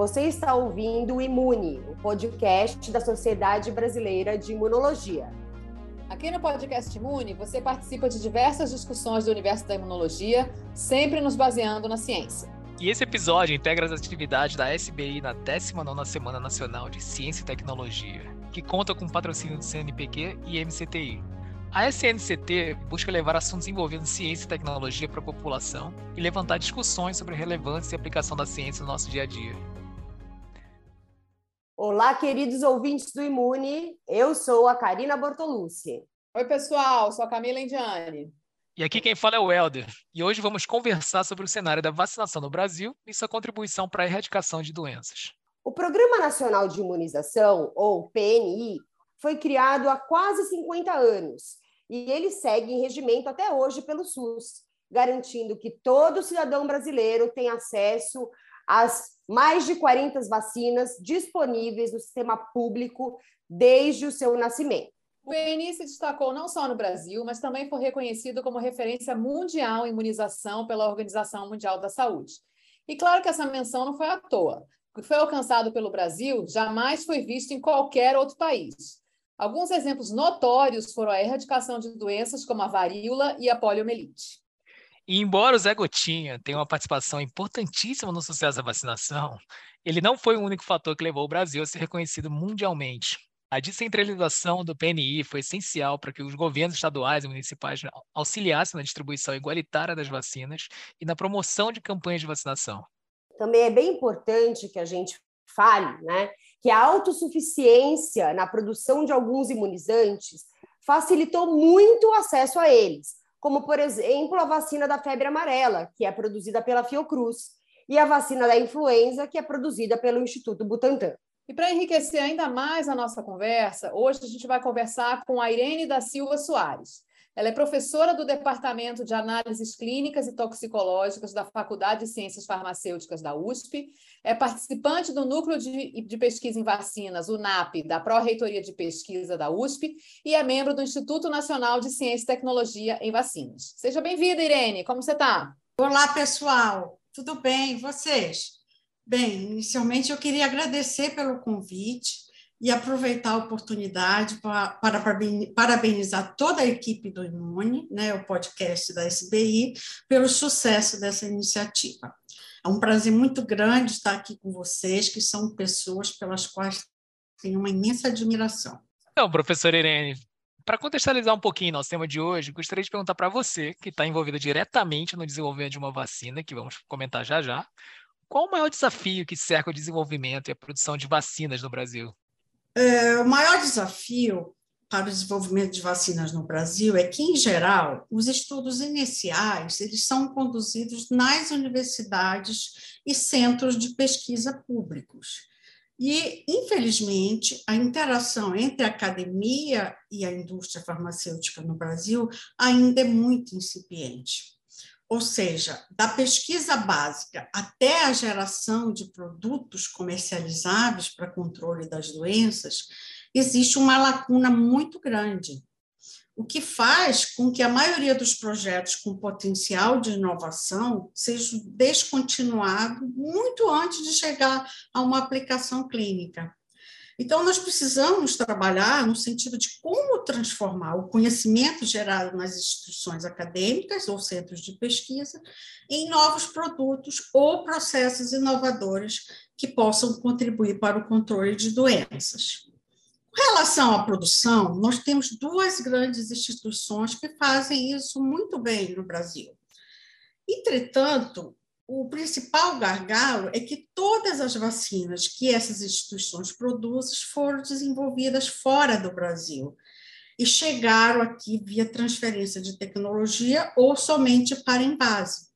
Você está ouvindo o Imune, o podcast da Sociedade Brasileira de Imunologia. Aqui no podcast Imune, você participa de diversas discussões do universo da imunologia, sempre nos baseando na ciência. E esse episódio integra as atividades da SBI na 19ª Semana Nacional de Ciência e Tecnologia, que conta com patrocínio do CNPq e MCTI. A SNCT busca levar assuntos envolvendo ciência e tecnologia para a população e levantar discussões sobre a relevância e aplicação da ciência no nosso dia a dia. Olá, queridos ouvintes do Imune. Eu sou a Karina Bortolucci. Oi, pessoal. Sou a Camila Indiane. E aqui quem fala é o Helder. E hoje vamos conversar sobre o cenário da vacinação no Brasil e sua contribuição para a erradicação de doenças. O Programa Nacional de Imunização, ou PNI, foi criado há quase 50 anos e ele segue em regimento até hoje pelo SUS, garantindo que todo cidadão brasileiro tem acesso às mais de 40 vacinas disponíveis no sistema público desde o seu nascimento. O PNI se destacou não só no Brasil, mas também foi reconhecido como referência mundial em imunização pela Organização Mundial da Saúde. E claro que essa menção não foi à toa. O que foi alcançado pelo Brasil jamais foi visto em qualquer outro país. Alguns exemplos notórios foram a erradicação de doenças como a varíola e a poliomielite. E embora o Zé Gotinha tenha uma participação importantíssima no sucesso da vacinação, ele não foi o único fator que levou o Brasil a ser reconhecido mundialmente. A descentralização do PNI foi essencial para que os governos estaduais e municipais auxiliassem na distribuição igualitária das vacinas e na promoção de campanhas de vacinação. Também é bem importante que a gente fale, né, que a autossuficiência na produção de alguns imunizantes facilitou muito o acesso a eles, como, por exemplo, a vacina da febre amarela, que é produzida pela Fiocruz, e a vacina da influenza, que é produzida pelo Instituto Butantan. E para enriquecer ainda mais a nossa conversa, hoje a gente vai conversar com a Irene da Silva Soares. Ela é professora do Departamento de Análises Clínicas e Toxicológicas da Faculdade de Ciências Farmacêuticas da USP, é participante do Núcleo de, de Pesquisa em Vacinas, o NAP, da Pró-Reitoria de Pesquisa da USP, e é membro do Instituto Nacional de Ciência e Tecnologia em Vacinas. Seja bem-vinda, Irene. Como você está? Olá, pessoal. Tudo bem? E vocês? Bem, inicialmente eu queria agradecer pelo convite e aproveitar a oportunidade para, para parabenizar toda a equipe do Imune, né, o podcast da SBI, pelo sucesso dessa iniciativa. É um prazer muito grande estar aqui com vocês, que são pessoas pelas quais tenho uma imensa admiração. Então, professora Irene, para contextualizar um pouquinho nosso tema de hoje, gostaria de perguntar para você, que está envolvida diretamente no desenvolvimento de uma vacina, que vamos comentar já já, qual o maior desafio que cerca o desenvolvimento e a produção de vacinas no Brasil? É, o maior desafio para o desenvolvimento de vacinas no Brasil é que, em geral, os estudos iniciais eles são conduzidos nas universidades e centros de pesquisa públicos. E, infelizmente, a interação entre a academia e a indústria farmacêutica no Brasil ainda é muito incipiente. Ou seja, da pesquisa básica até a geração de produtos comercializáveis para controle das doenças, existe uma lacuna muito grande, o que faz com que a maioria dos projetos com potencial de inovação seja descontinuado muito antes de chegar a uma aplicação clínica. Então, nós precisamos trabalhar no sentido de como transformar o conhecimento gerado nas instituições acadêmicas ou centros de pesquisa em novos produtos ou processos inovadores que possam contribuir para o controle de doenças. Com relação à produção, nós temos duas grandes instituições que fazem isso muito bem no Brasil. Entretanto, o principal gargalo é que todas as vacinas que essas instituições produzem foram desenvolvidas fora do Brasil e chegaram aqui via transferência de tecnologia ou somente para envase.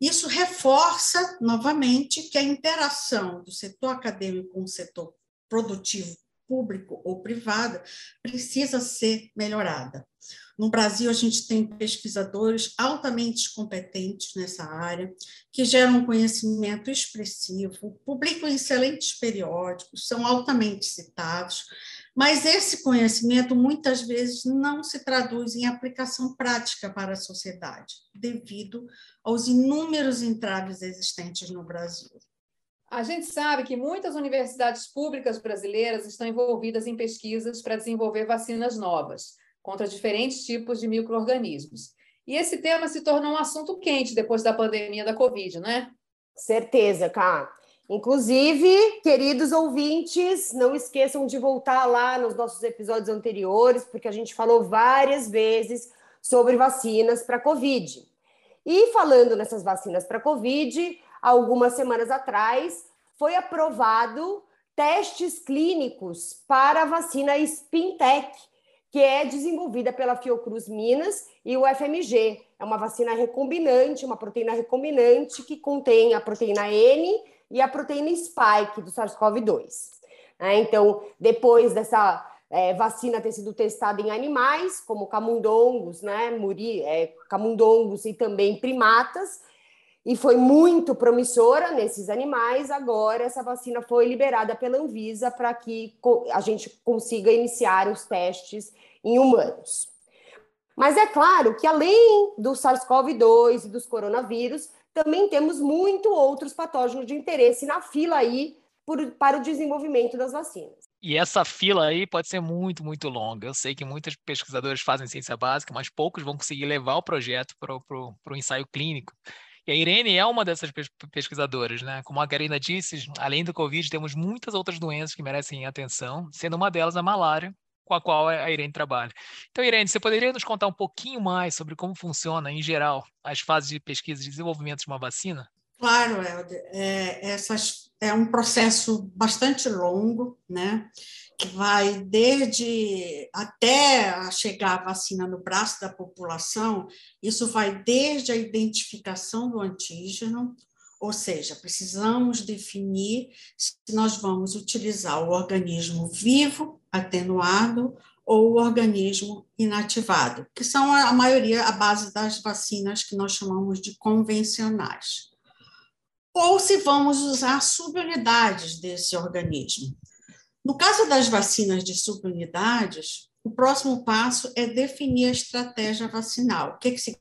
Isso reforça novamente que a interação do setor acadêmico com o setor produtivo público ou privado precisa ser melhorada. No Brasil, a gente tem pesquisadores altamente competentes nessa área, que geram conhecimento expressivo, publicam excelentes periódicos, são altamente citados, mas esse conhecimento muitas vezes não se traduz em aplicação prática para a sociedade, devido aos inúmeros entraves existentes no Brasil. A gente sabe que muitas universidades públicas brasileiras estão envolvidas em pesquisas para desenvolver vacinas novas contra diferentes tipos de micro-organismos. E esse tema se tornou um assunto quente depois da pandemia da Covid, né? Certeza, Cá. Inclusive, queridos ouvintes, não esqueçam de voltar lá nos nossos episódios anteriores, porque a gente falou várias vezes sobre vacinas para Covid. E falando nessas vacinas para Covid, algumas semanas atrás foi aprovado testes clínicos para a vacina Spintec, que é desenvolvida pela Fiocruz Minas e o FMG. É uma vacina recombinante, uma proteína recombinante que contém a proteína N e a proteína spike do SARS-CoV-2. É, então, depois dessa é, vacina ter sido testada em animais, como camundongos, né, muri, é, camundongos e também primatas, e foi muito promissora nesses animais. Agora, essa vacina foi liberada pela Anvisa para que a gente consiga iniciar os testes em humanos. Mas é claro que, além do SARS-CoV-2 e dos coronavírus, também temos muito outros patógenos de interesse na fila aí por, para o desenvolvimento das vacinas. E essa fila aí pode ser muito, muito longa. Eu sei que muitos pesquisadores fazem ciência básica, mas poucos vão conseguir levar o projeto para o ensaio clínico. E a Irene é uma dessas pesquisadoras, né? Como a Karina disse, além do Covid, temos muitas outras doenças que merecem atenção, sendo uma delas a malária, com a qual a Irene trabalha. Então, Irene, você poderia nos contar um pouquinho mais sobre como funciona, em geral, as fases de pesquisa e desenvolvimento de uma vacina? Claro, Helder. É, essas, é um processo bastante longo, né? que vai desde até chegar a vacina no braço da população, isso vai desde a identificação do antígeno, ou seja, precisamos definir se nós vamos utilizar o organismo vivo, atenuado, ou o organismo inativado, que são a maioria, a base das vacinas que nós chamamos de convencionais. Ou se vamos usar subunidades desse organismo. No caso das vacinas de subunidades, o próximo passo é definir a estratégia vacinal. O que, que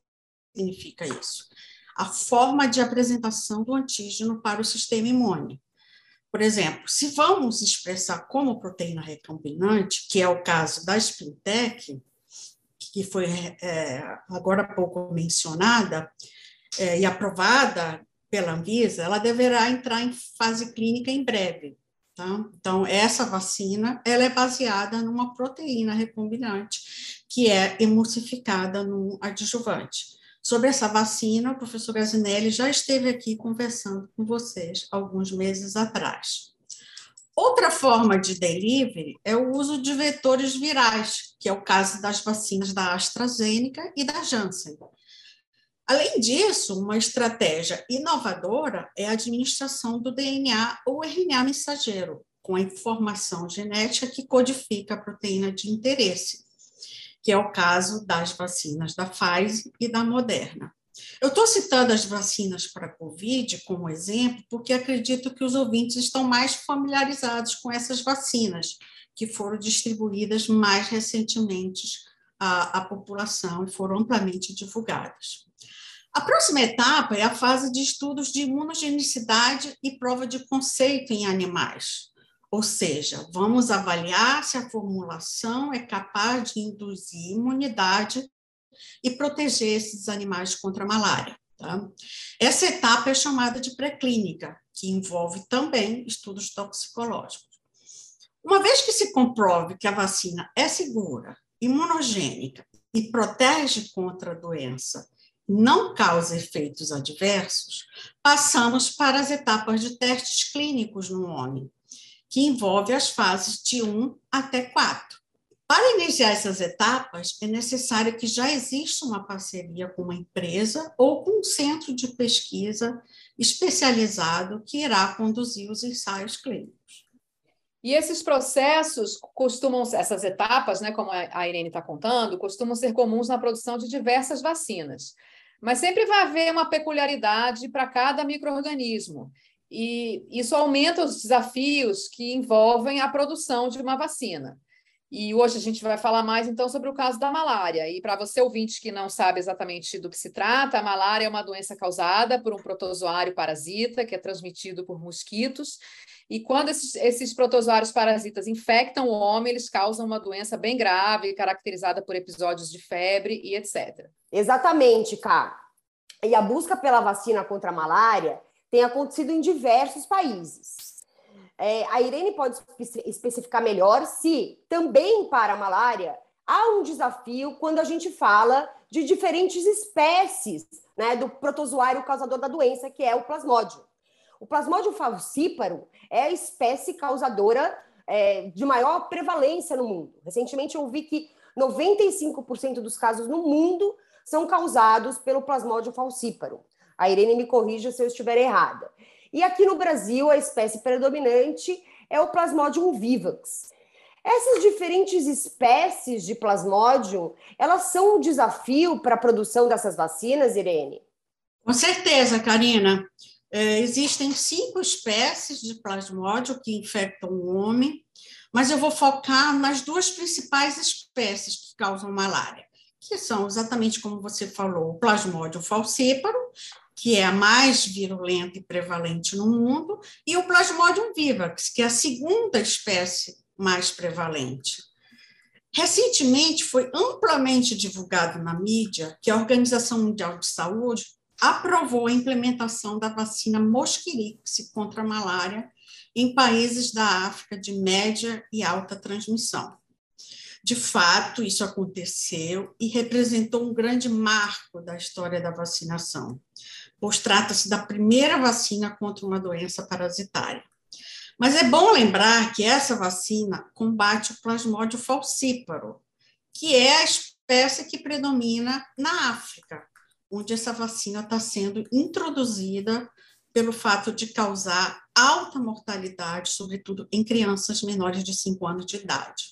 significa isso? A forma de apresentação do antígeno para o sistema imune. Por exemplo, se vamos expressar como proteína recombinante, que é o caso da Spintec, que foi é, agora há pouco mencionada é, e aprovada pela Anvisa, ela deverá entrar em fase clínica em breve. Tá? Então, essa vacina ela é baseada numa proteína recombinante que é emulsificada no adjuvante. Sobre essa vacina, o professor Gazinelli já esteve aqui conversando com vocês alguns meses atrás. Outra forma de delivery é o uso de vetores virais, que é o caso das vacinas da AstraZeneca e da Janssen. Além disso, uma estratégia inovadora é a administração do DNA ou RNA mensageiro, com a informação genética que codifica a proteína de interesse, que é o caso das vacinas da Pfizer e da Moderna. Eu estou citando as vacinas para a Covid como exemplo, porque acredito que os ouvintes estão mais familiarizados com essas vacinas, que foram distribuídas mais recentemente à, à população e foram amplamente divulgadas. A próxima etapa é a fase de estudos de imunogenicidade e prova de conceito em animais. Ou seja, vamos avaliar se a formulação é capaz de induzir imunidade e proteger esses animais contra a malária. Tá? Essa etapa é chamada de pré-clínica, que envolve também estudos toxicológicos. Uma vez que se comprove que a vacina é segura, imunogênica e protege contra a doença não causa efeitos adversos, passamos para as etapas de testes clínicos no homem, que envolve as fases de 1 até 4. Para iniciar essas etapas, é necessário que já exista uma parceria com uma empresa ou com um centro de pesquisa especializado que irá conduzir os ensaios clínicos. E esses processos costumam, essas etapas, né, como a Irene está contando, costumam ser comuns na produção de diversas vacinas. Mas sempre vai haver uma peculiaridade para cada microorganismo. E isso aumenta os desafios que envolvem a produção de uma vacina. E hoje a gente vai falar mais então sobre o caso da malária. E para você ouvinte que não sabe exatamente do que se trata, a malária é uma doença causada por um protozoário parasita que é transmitido por mosquitos. E quando esses, esses protozoários parasitas infectam o homem, eles causam uma doença bem grave, caracterizada por episódios de febre e etc. Exatamente, Cá. E a busca pela vacina contra a malária tem acontecido em diversos países. É, a Irene pode especificar melhor se também para a malária há um desafio quando a gente fala de diferentes espécies né, do protozoário causador da doença, que é o plasmódio. O plasmódio falcíparo é a espécie causadora é, de maior prevalência no mundo. Recentemente eu vi que 95% dos casos no mundo são causados pelo plasmódio falcíparo. A Irene me corrija se eu estiver errada. E aqui no Brasil, a espécie predominante é o Plasmodium vivax. Essas diferentes espécies de Plasmodium, elas são um desafio para a produção dessas vacinas, Irene? Com certeza, Karina. É, existem cinco espécies de Plasmodium que infectam o homem, mas eu vou focar nas duas principais espécies que causam malária, que são exatamente como você falou, o Plasmodium falcíparo, que é a mais virulenta e prevalente no mundo, e o Plasmodium vivax, que é a segunda espécie mais prevalente. Recentemente foi amplamente divulgado na mídia que a Organização Mundial de Saúde aprovou a implementação da vacina Mosquirix contra a malária em países da África de média e alta transmissão. De fato, isso aconteceu e representou um grande marco da história da vacinação pois trata-se da primeira vacina contra uma doença parasitária. Mas é bom lembrar que essa vacina combate o plasmódio falcíparo, que é a espécie que predomina na África, onde essa vacina está sendo introduzida pelo fato de causar alta mortalidade, sobretudo em crianças menores de 5 anos de idade.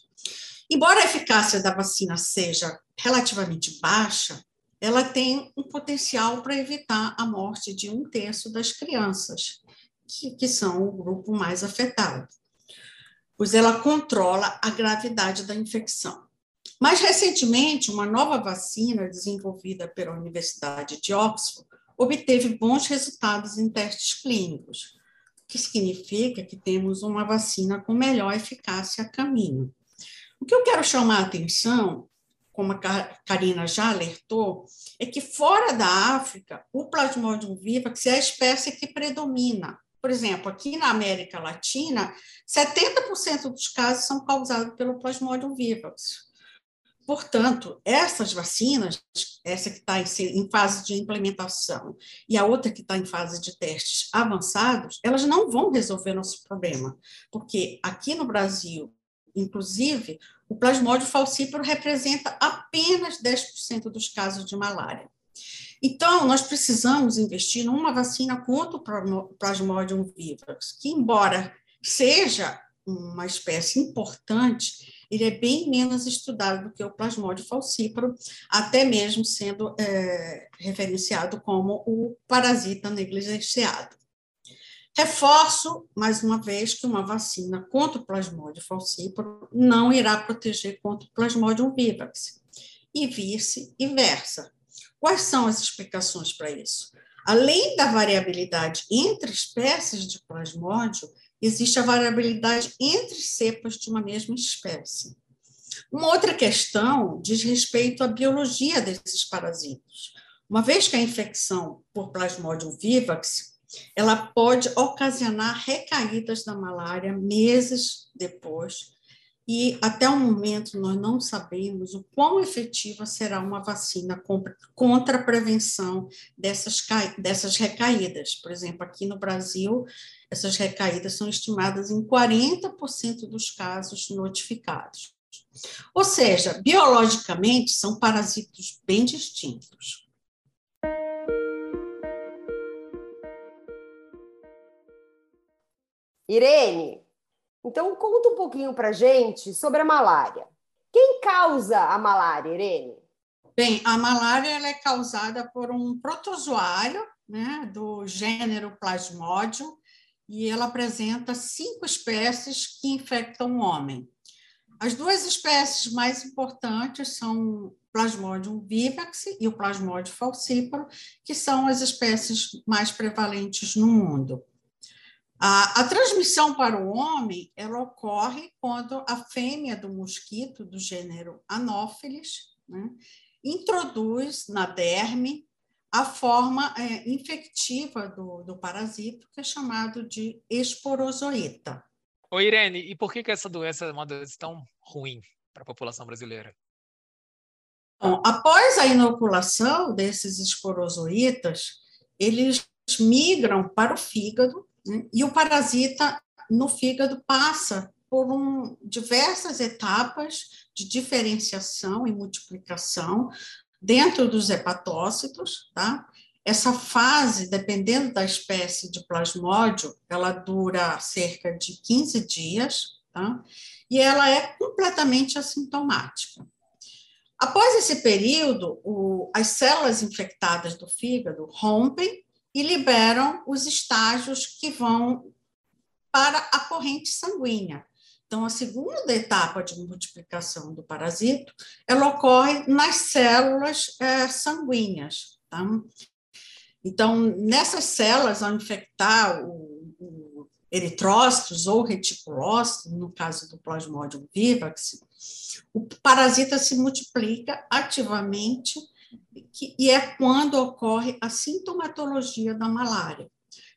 Embora a eficácia da vacina seja relativamente baixa, ela tem um potencial para evitar a morte de um terço das crianças, que, que são o grupo mais afetado, pois ela controla a gravidade da infecção. Mais recentemente, uma nova vacina desenvolvida pela Universidade de Oxford obteve bons resultados em testes clínicos, o que significa que temos uma vacina com melhor eficácia a caminho. O que eu quero chamar a atenção como a Karina já alertou, é que fora da África, o Plasmodium vivax é a espécie que predomina. Por exemplo, aqui na América Latina, 70% dos casos são causados pelo Plasmodium vivax. Portanto, essas vacinas, essa que está em fase de implementação e a outra que está em fase de testes avançados, elas não vão resolver nosso problema, porque aqui no Brasil, inclusive, o plasmódio falcíparo representa apenas 10% dos casos de malária. Então, nós precisamos investir numa vacina contra o plasmodium vivax, que, embora seja uma espécie importante, ele é bem menos estudado do que o plasmódio falcíparo, até mesmo sendo é, referenciado como o parasita negligenciado. Reforço, mais uma vez, que uma vacina contra o plasmódio falcíparo não irá proteger contra o plasmódio vivax, e vice-versa. Quais são as explicações para isso? Além da variabilidade entre espécies de plasmódio, existe a variabilidade entre cepas de uma mesma espécie. Uma outra questão diz respeito à biologia desses parasitos. Uma vez que a infecção por plasmódio vivax ela pode ocasionar recaídas da malária meses depois, e até o momento nós não sabemos o quão efetiva será uma vacina contra a prevenção dessas, dessas recaídas. Por exemplo, aqui no Brasil, essas recaídas são estimadas em 40% dos casos notificados. Ou seja, biologicamente, são parasitos bem distintos. Irene, então conta um pouquinho para gente sobre a malária. Quem causa a malária, Irene? Bem, a malária é causada por um protozoário né, do gênero Plasmodium e ela apresenta cinco espécies que infectam o homem. As duas espécies mais importantes são o Plasmodium vivax e o Plasmodium falciparum, que são as espécies mais prevalentes no mundo. A, a, transmissão para o homem ela ocorre quando a fêmea do mosquito do gênero Anopheles né, introduz na derme a forma é, infectiva do, do parasito, que é chamado de esporozoita. Ô Irene, e por que, que essa doença é uma doença tão ruim para a população brasileira? Bom, após a inoculação desses esporozoitas, eles migram para o fígado né, e o parasita no fígado passa por um, diversas etapas de diferenciação e multiplicação dentro dos hepatócitos, tá? Essa fase, dependendo da espécie de plasmódio, ela dura cerca de 15 dias, tá? E ela é completamente assintomática. Após esse período, o, as células infectadas do fígado rompem e liberam os estágios que vão para a corrente sanguínea. Então, a segunda etapa de multiplicação do parasito, ela ocorre nas células é, sanguíneas. Tá? Então, nessas células, ao infectar o, o eritrócitos ou reticulócitos, no caso do Plasmodium vivax, o parasita se multiplica ativamente que, e é quando ocorre a sintomatologia da malária.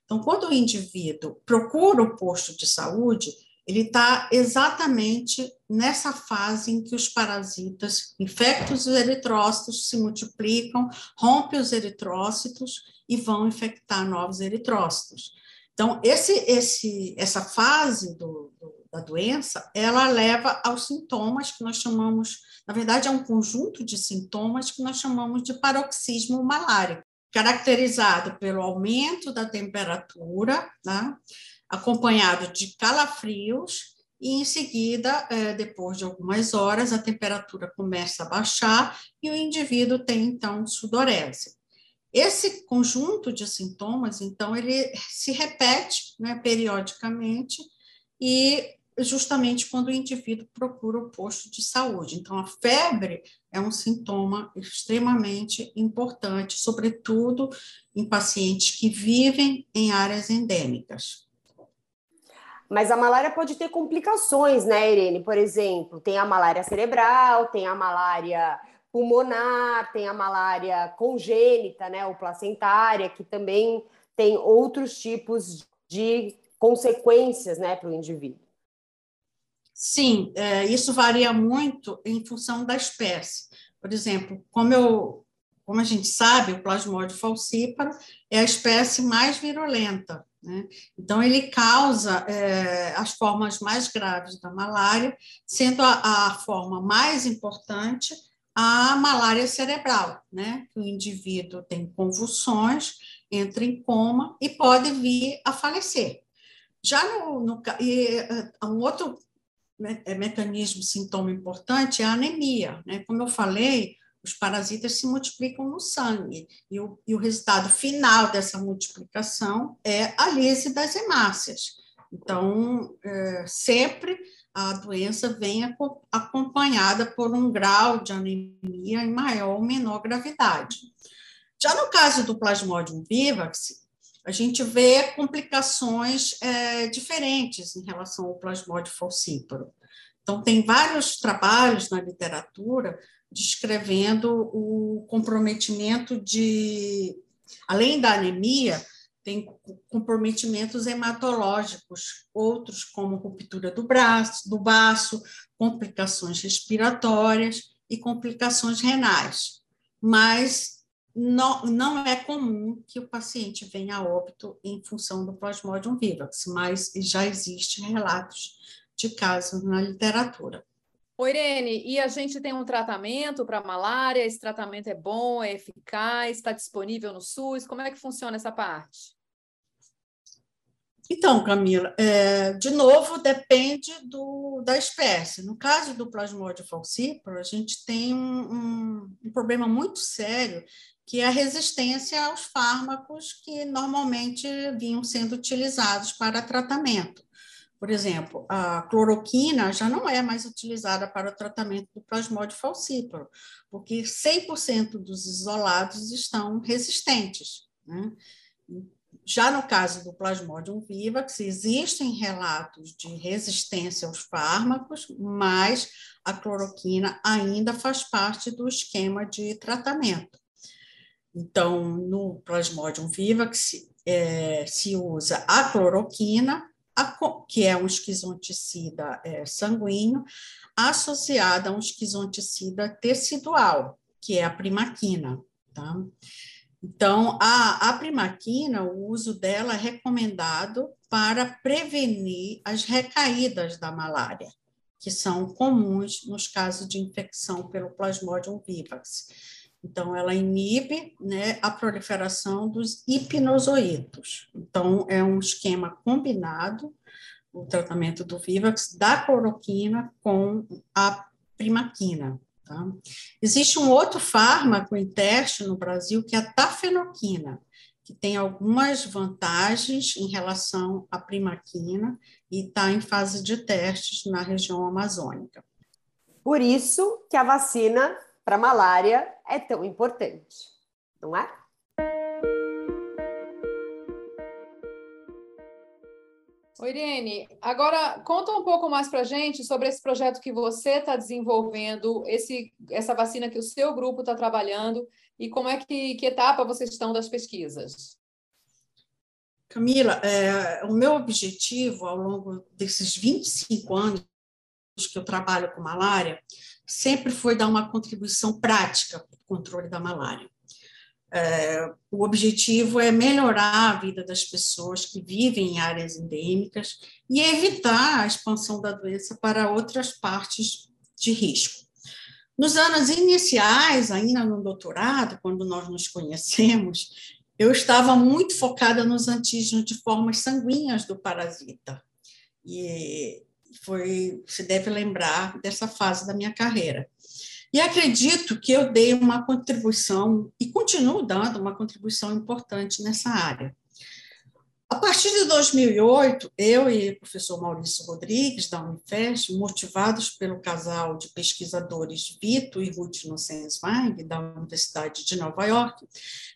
Então, quando o indivíduo procura o posto de saúde, ele está exatamente nessa fase em que os parasitas infectam os eritrócitos, se multiplicam, rompem os eritrócitos e vão infectar novos eritrócitos. Então, esse, esse, essa fase do, do, da doença, ela leva aos sintomas que nós chamamos, na verdade, é um conjunto de sintomas que nós chamamos de paroxismo malárico, caracterizado pelo aumento da temperatura, né? acompanhado de calafrios, e em seguida, é, depois de algumas horas, a temperatura começa a baixar e o indivíduo tem então sudorese. Esse conjunto de sintomas, então, ele se repete né, periodicamente e justamente quando o indivíduo procura o posto de saúde. Então, a febre é um sintoma extremamente importante, sobretudo em pacientes que vivem em áreas endêmicas. Mas a malária pode ter complicações, né, Irene? Por exemplo, tem a malária cerebral, tem a malária pulmonar, tem a malária congênita, né, ou placentária, que também tem outros tipos de consequências, né, para o indivíduo. Sim, é, isso varia muito em função da espécie. Por exemplo, como eu, como a gente sabe, o Plasmodium falciparum é a espécie mais virulenta. Né? Então, ele causa é, as formas mais graves da malária, sendo a, a, forma mais importante a malária cerebral, né? que o indivíduo tem convulsões, entra em coma e pode vir a falecer. Já no, no e, é, um outro mecanismo, sintoma importante é a anemia. Né? Como eu falei, os parasitas se multiplicam no sangue, e o, e o resultado final dessa multiplicação é a lise das hemácias. Então, é, sempre a doença vem acompanhada por um grau de anemia em maior ou menor gravidade. Já no caso do Plasmodium vivax, a gente vê complicações é, diferentes em relação ao Plasmodium falciparum. Então, tem vários trabalhos na literatura descrevendo o comprometimento de, além da anemia, tem comprometimentos hematológicos, outros como ruptura do braço, do baço, complicações respiratórias e complicações renais. Mas não, não é comum que o paciente venha a óbito em função do Plasmodium vivax, mas já existem relatos de casos na literatura. Ô, Irene, e a gente tem um tratamento para malária? Esse tratamento é bom, é eficaz, está disponível no SUS? Como é que funciona essa parte? Então, Camila, é, de novo, depende do, da espécie. No caso do Plasmodium falciparum, a gente tem um, um, um problema muito sério, que é a resistência aos fármacos que normalmente vinham sendo utilizados para tratamento Por exemplo, a cloroquina já não é mais utilizada para o tratamento do plasmódio falcíparo, porque 100% dos isolados estão resistentes. Né? Já no caso do Plasmodium vivax, existem relatos de resistência aos fármacos, mas a cloroquina ainda faz parte do esquema de tratamento. Então, no Plasmodium vivax, é, se usa a cloroquina, a, que é um esquizonticida é, sanguíneo, associada a um esquizonticida tecidual, que é a primaquina. Tá? Então, a, a primaquina, o uso dela é recomendado para prevenir as recaídas da malária, que são comuns nos casos de infecção pelo Plasmodium vivax. Então, ela inibe né, a proliferação dos hipnozoítos. Então, é um esquema combinado, o tratamento do Vivax, da cloroquina com a primaquina. Tá? Existe um outro fármaco em teste no Brasil, que é a tafenoquina, que tem algumas vantagens em relação à primaquina e está em fase de testes na região amazônica. Por isso que a vacina para malária é tão importante, não é? Oi, Irene, agora conta um pouco mais para a gente sobre esse projeto que você está desenvolvendo, esse, essa vacina que o seu grupo está trabalhando e como é que, que etapa vocês estão das pesquisas. Camila, é, o meu objetivo ao longo desses 25 anos que eu trabalho com malária sempre foi dar uma contribuição prática para o controle da malária. É, o objetivo é melhorar a vida das pessoas que vivem em áreas endêmicas e evitar a expansão da doença para outras partes de risco. Nos anos iniciais, ainda no doutorado, quando nós nos conhecemos, eu estava muito focada nos antígenos de formas sanguíneas do parasita. E foi, se deve lembrar dessa fase da minha carreira. E acredito que eu dei uma contribuição, e continuo dando uma contribuição importante nessa área. A partir de 2008, eu e o professor Maurício Rodrigues, da Unifest, motivados pelo casal de pesquisadores Vito e Ruth Nussensweig, da Universidade de Nova York,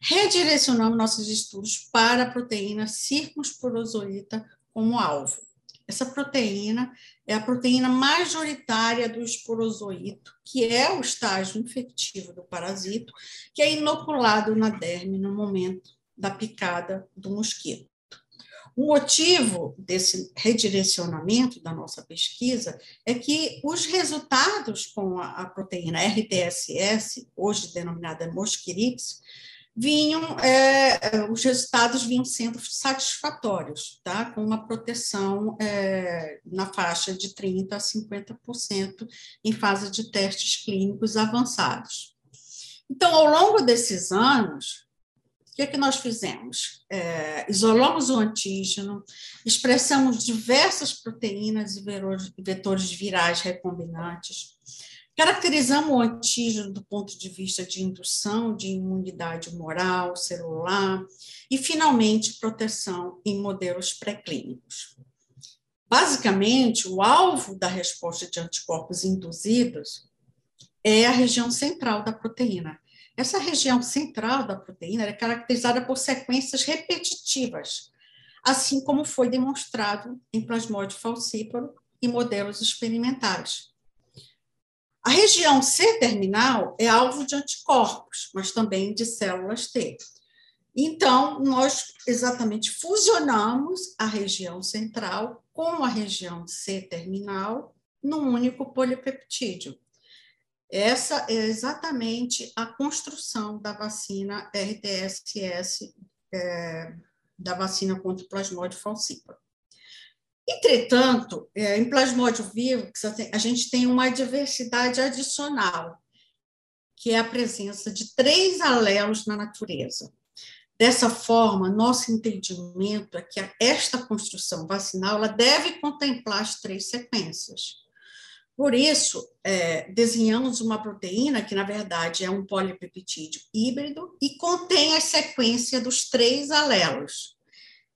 redirecionamos nossos estudos para a proteína circunsporozoíta como alvo. Essa proteína é a proteína majoritária do esporozoito, que é o estágio infectivo do parasito, que é inoculado na derme no momento da picada do mosquito. O motivo desse redirecionamento da nossa pesquisa é que os resultados com a, proteína RTSS, hoje denominada Mosquirix, vinham, é, é, os resultados vinham sendo satisfatórios, tá? com uma proteção é, na faixa de 30% a 50% em fase de testes clínicos avançados. Então, ao longo desses anos, o que, é que nós fizemos? É, isolamos o antígeno, expressamos diversas proteínas e vetores virais recombinantes, Caracterizamos o antígeno do ponto de vista de indução de imunidade moral, celular e, finalmente, proteção em modelos pré-clínicos. Basicamente, o alvo da resposta de anticorpos induzidos é a região central da proteína. Essa região central da proteína é caracterizada por sequências repetitivas, assim como foi demonstrado em plasmódio falcíparo e modelos experimentais. A região C-terminal é alvo de anticorpos, mas também de células T. Então, nós exatamente fusionamos a região central com a região C-terminal num único polipeptídeo. Essa é exatamente a construção da vacina RTSS, é, da vacina contra o plasmódio falcíparo. Entretanto, é, em plasmódio vivo, a gente tem uma diversidade adicional, que é a presença de três alelos na natureza. Dessa forma, nosso entendimento é que esta construção vacinal ela deve contemplar as três sequências. Por isso, é, desenhamos uma proteína que, na verdade, é um polipeptídeo híbrido e contém a sequência dos três alelos.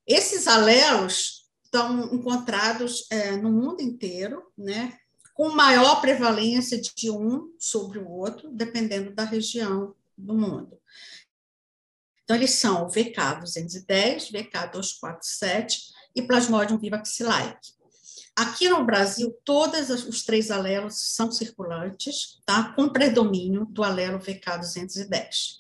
Esses alelos estão encontrados é, no mundo inteiro, né? com maior prevalência de um sobre o outro, dependendo da região do mundo. Então, eles são o VK210, VK247 e Plasmodium vivax-like. Aqui no Brasil, todos os três alelos são circulantes, tá? com predomínio do alelo VK210.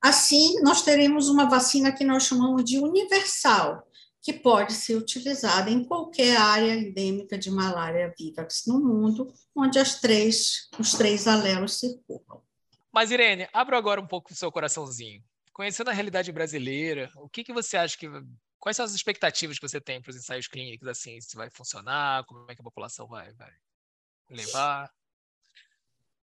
Assim, nós teremos uma vacina que nós chamamos de universal, que pode ser utilizada em qualquer área endêmica de malária vivax no mundo, onde as três, os três alelos circulam. Mas, Irene, abra agora um pouco o seu coraçãozinho. Conhecendo a realidade brasileira, o que, que você acha que. Quais são as expectativas que você tem para os ensaios clínicos, assim, se vai funcionar, como é que a população vai, vai levar?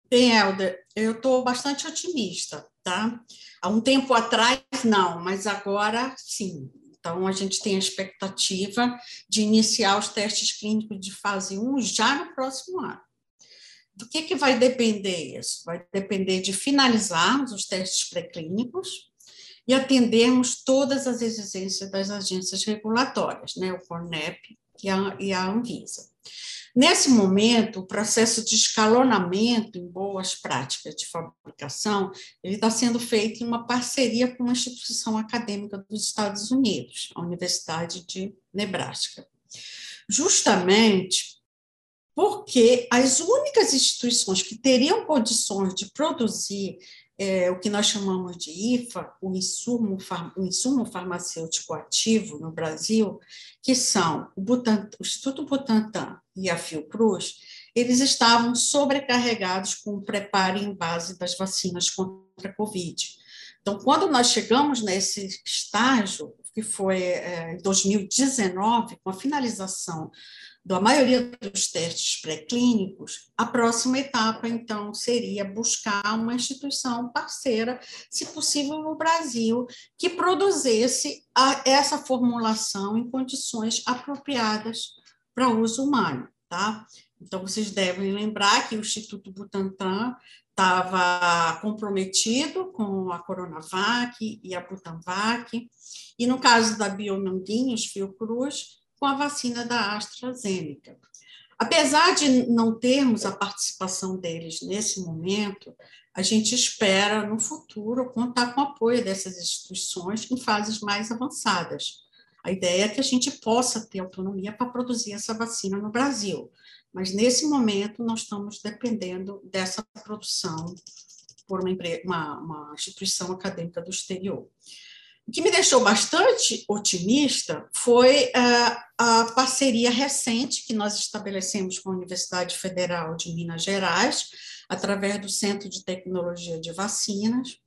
Bem, Helder, eu estou bastante otimista, tá? Há um tempo atrás, não, mas agora, sim. Então, a gente tem a expectativa de iniciar os testes clínicos de fase 1 já no próximo ano. Do que, que vai depender isso? Vai depender de finalizarmos os testes pré-clínicos e atendermos todas as exigências das agências regulatórias, né? o CORNEP e a, e a Anvisa. Nesse momento, o processo de escalonamento em boas práticas de fabricação, ele está sendo feito em uma parceria com uma instituição acadêmica dos Estados Unidos, a Universidade de Nebraska. Justamente porque as únicas instituições que teriam condições de produzir é, o que nós chamamos de IFA, o insumo, o insumo farmacêutico ativo no Brasil, que são o, Butantan, o Instituto Butantan e a Fiocruz, eles estavam sobrecarregados com o preparo em base das vacinas contra a Covid. Então, quando nós chegamos nesse estágio, que foi é, em 2019, com a finalização da maioria dos testes pré-clínicos, a próxima etapa, então, seria buscar uma instituição parceira, se possível no Brasil, que produzisse a, essa formulação em condições apropriadas para uso humano, tá? Então, vocês devem lembrar que o Instituto Butantan estava comprometido com a Coronavac e a Butanvac, e no caso da Biomanguinhos Fiocruz, com a vacina da AstraZeneca. Apesar de não termos a participação deles nesse momento, a gente espera, no futuro, contar com o apoio dessas instituições em fases mais avançadas. A ideia é que a gente possa ter autonomia para produzir essa vacina no Brasil, mas nesse momento nós estamos dependendo dessa produção por uma, uma, uma instituição acadêmica do exterior. O que me deixou bastante otimista foi uh, a parceria recente que nós estabelecemos com a Universidade Federal de Minas Gerais, através do Centro de Tecnologia de Vacinas,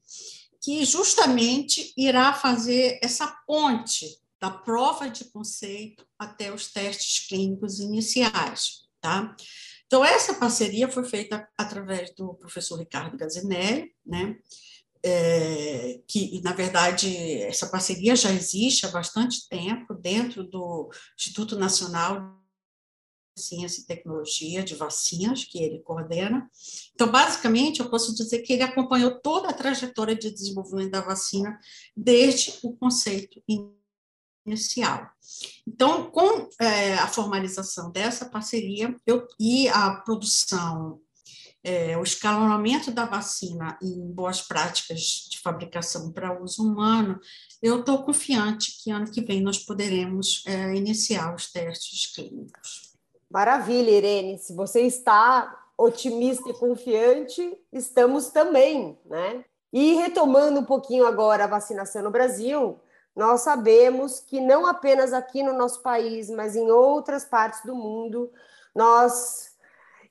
que justamente irá fazer essa ponte da prova de conceito até os testes clínicos iniciais, tá? Então, essa parceria foi feita através do professor Ricardo Gazinelli, né? É, que, na verdade, essa parceria já existe há bastante tempo dentro do Instituto Nacional de Ciência e Tecnologia de Vacinas, que ele coordena. Então, basicamente, eu posso dizer que ele acompanhou toda a trajetória de desenvolvimento da vacina desde o conceito inicial. Então, com é, a formalização dessa parceria eu, e a produção é, o escalonamento da vacina em boas práticas de fabricação para uso humano, eu estou confiante que ano que vem nós poderemos é, iniciar os testes clínicos. Maravilha, Irene. Se você está otimista e confiante, estamos também, né? E retomando um pouquinho agora a vacinação no Brasil, nós sabemos que não apenas aqui no nosso país, mas em outras partes do mundo, nós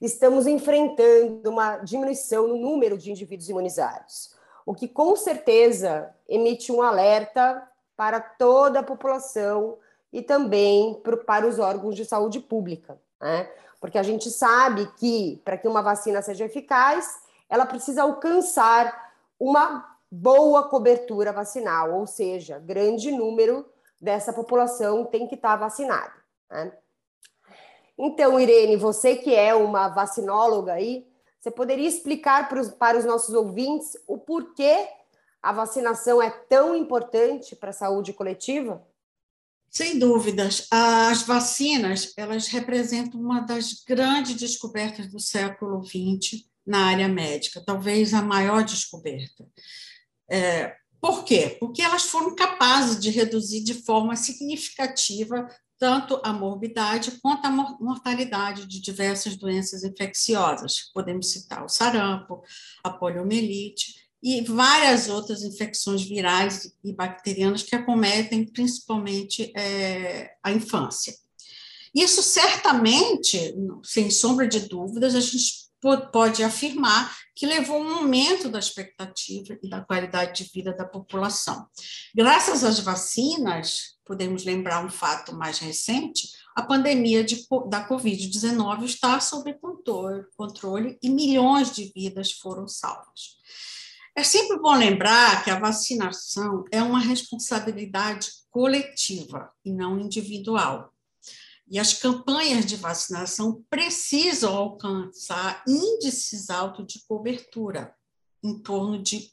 estamos enfrentando uma diminuição no número de indivíduos imunizados, o que com certeza emite um alerta para toda a população e também para os órgãos de saúde pública, né? Porque a gente sabe que para que uma vacina seja eficaz, ela precisa alcançar uma boa cobertura vacinal, ou seja, grande número dessa população tem que estar vacinada. Né? Então, Irene, você que é uma vacinóloga aí, você poderia explicar para os, para os nossos ouvintes o porquê a vacinação é tão importante para a saúde coletiva? Sem dúvidas, as vacinas elas representam uma das grandes descobertas do século XX na área médica, talvez a maior descoberta. É, por quê? Porque elas foram capazes de reduzir de forma significativa tanto a morbidade quanto a mortalidade de diversas doenças infecciosas. Podemos citar o sarampo, a poliomielite e várias outras infecções virais e bacterianas que acometem principalmente é, a infância. Isso certamente, sem sombra de dúvidas, a gente pode afirmar que levou um aumento da expectativa e da qualidade de vida da população. Graças às vacinas, podemos lembrar um fato mais recente, a pandemia de, da Covid-19 está sob controle, e milhões de vidas foram salvas. É sempre bom lembrar que a vacinação é uma responsabilidade coletiva e não individual. E as campanhas de vacinação precisam alcançar índices altos de cobertura, em torno de,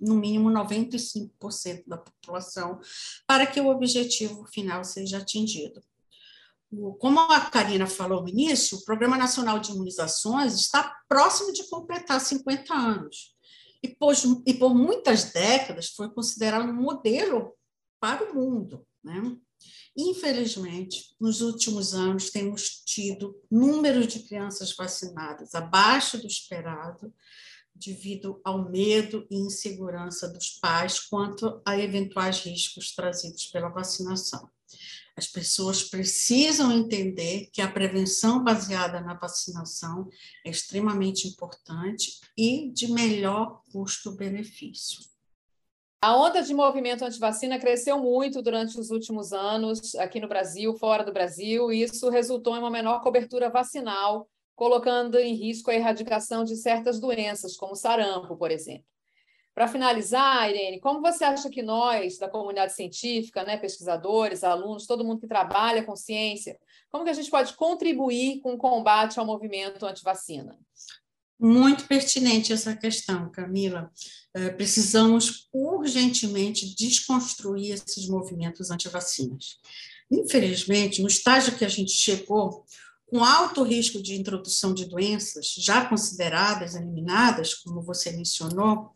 no mínimo, 95% da população, para que o objetivo final seja atingido. Como a Karina falou no início, o Programa Nacional de Imunizações está próximo de completar 50 anos. E por, e por muitas décadas foi considerado um modelo para o mundo. Né? Infelizmente, nos últimos anos, temos tido números de crianças vacinadas abaixo do esperado, devido ao medo e insegurança dos pais quanto a eventuais riscos trazidos pela vacinação. As pessoas precisam entender que a prevenção baseada na vacinação é extremamente importante e de melhor custo-benefício. A onda de movimento anti-vacina cresceu muito durante os últimos anos aqui no Brasil, fora do Brasil, e isso resultou em uma menor cobertura vacinal, colocando em risco a erradicação de certas doenças, como sarampo, por exemplo. Para finalizar, Irene, como você acha que nós, da comunidade científica, né, pesquisadores, alunos, todo mundo que trabalha com ciência, como que a gente pode contribuir com o combate ao movimento anti-vacina? Muito pertinente essa questão, Camila. É, precisamos urgentemente desconstruir esses movimentos anti-vacinas. Infelizmente, no estágio que a gente chegou, com alto risco de introdução de doenças já consideradas eliminadas, como você mencionou,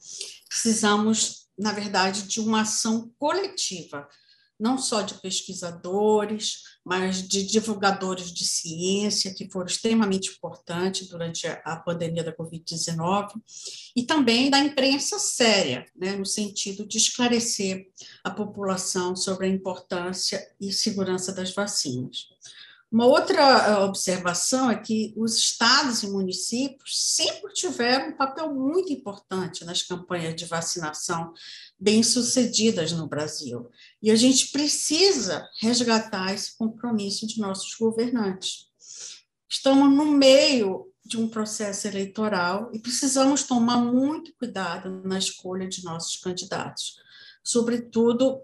precisamos, na verdade, de uma ação coletiva não só de pesquisadores, mas de divulgadores de ciência, que foram extremamente importantes durante a pandemia da Covid-19, e também da imprensa séria, né, no sentido de esclarecer a população sobre a importância e segurança das vacinas. Uma outra eh, observação é que os estados e municípios sempre tiveram um papel muito importante nas campanhas de vacinação bem-sucedidas no Brasil. E a gente precisa resgatar esse compromisso de nossos governantes. Estamos no meio de um processo eleitoral e precisamos tomar muito cuidado na escolha de nossos candidatos sobretudo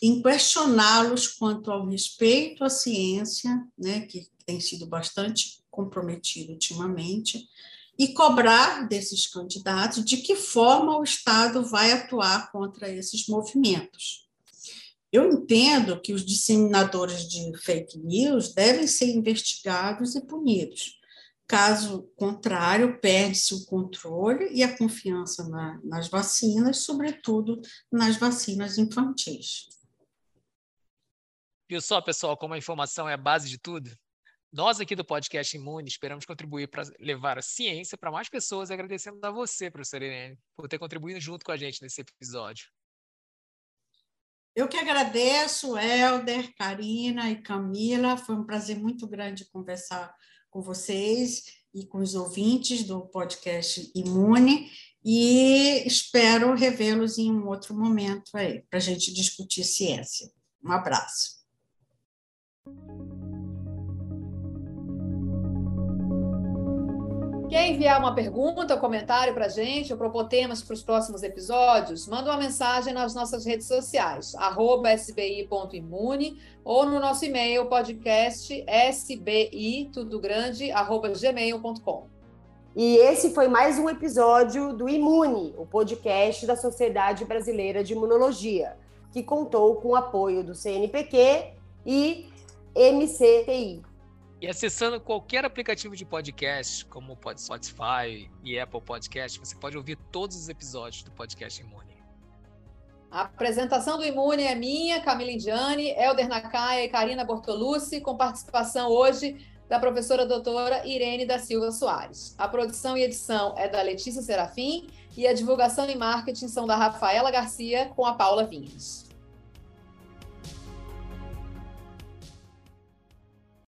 em questioná-los quanto ao respeito à ciência, né, que tem sido bastante comprometido ultimamente, e cobrar desses candidatos de que forma o Estado vai atuar contra esses movimentos. Eu entendo que os disseminadores de fake news devem ser investigados e punidos, Caso contrário, perde-se o controle e a confiança na, nas vacinas, sobretudo nas vacinas infantis. Viu só, pessoal, como a informação é a base de tudo? Nós aqui do podcast Imune esperamos contribuir para levar a ciência para mais pessoas, agradecendo a você, professora Irene, por ter contribuído junto com a gente nesse episódio. Eu que agradeço, Helder, Karina e Camila. Foi um prazer muito grande conversar com vocês e com os ouvintes do podcast Imune e espero revê-los em um outro momento aí para a gente discutir ciência. Um abraço. Quer enviar uma pergunta comentário para a gente ou propor temas para os próximos episódios? Manda uma mensagem nas nossas redes sociais, sbi.imune ou no nosso e-mail podcast sbi, tudo grande, arroba gmail.com. E esse foi mais um episódio do Imune, o podcast da Sociedade Brasileira de Imunologia, que contou com o apoio do CNPq e MCTI. E acessando qualquer aplicativo de podcast, como Spotify e Apple Podcast, você pode ouvir todos os episódios do podcast Imune. A apresentação do Imune é minha, Camila Indiani, Helder Nakaya e Karina Bortolucci, com participação hoje da professora doutora Irene da Silva Soares. A produção e edição é da Letícia Serafim e a divulgação e marketing são da Rafaela Garcia com a Paula Vinhas.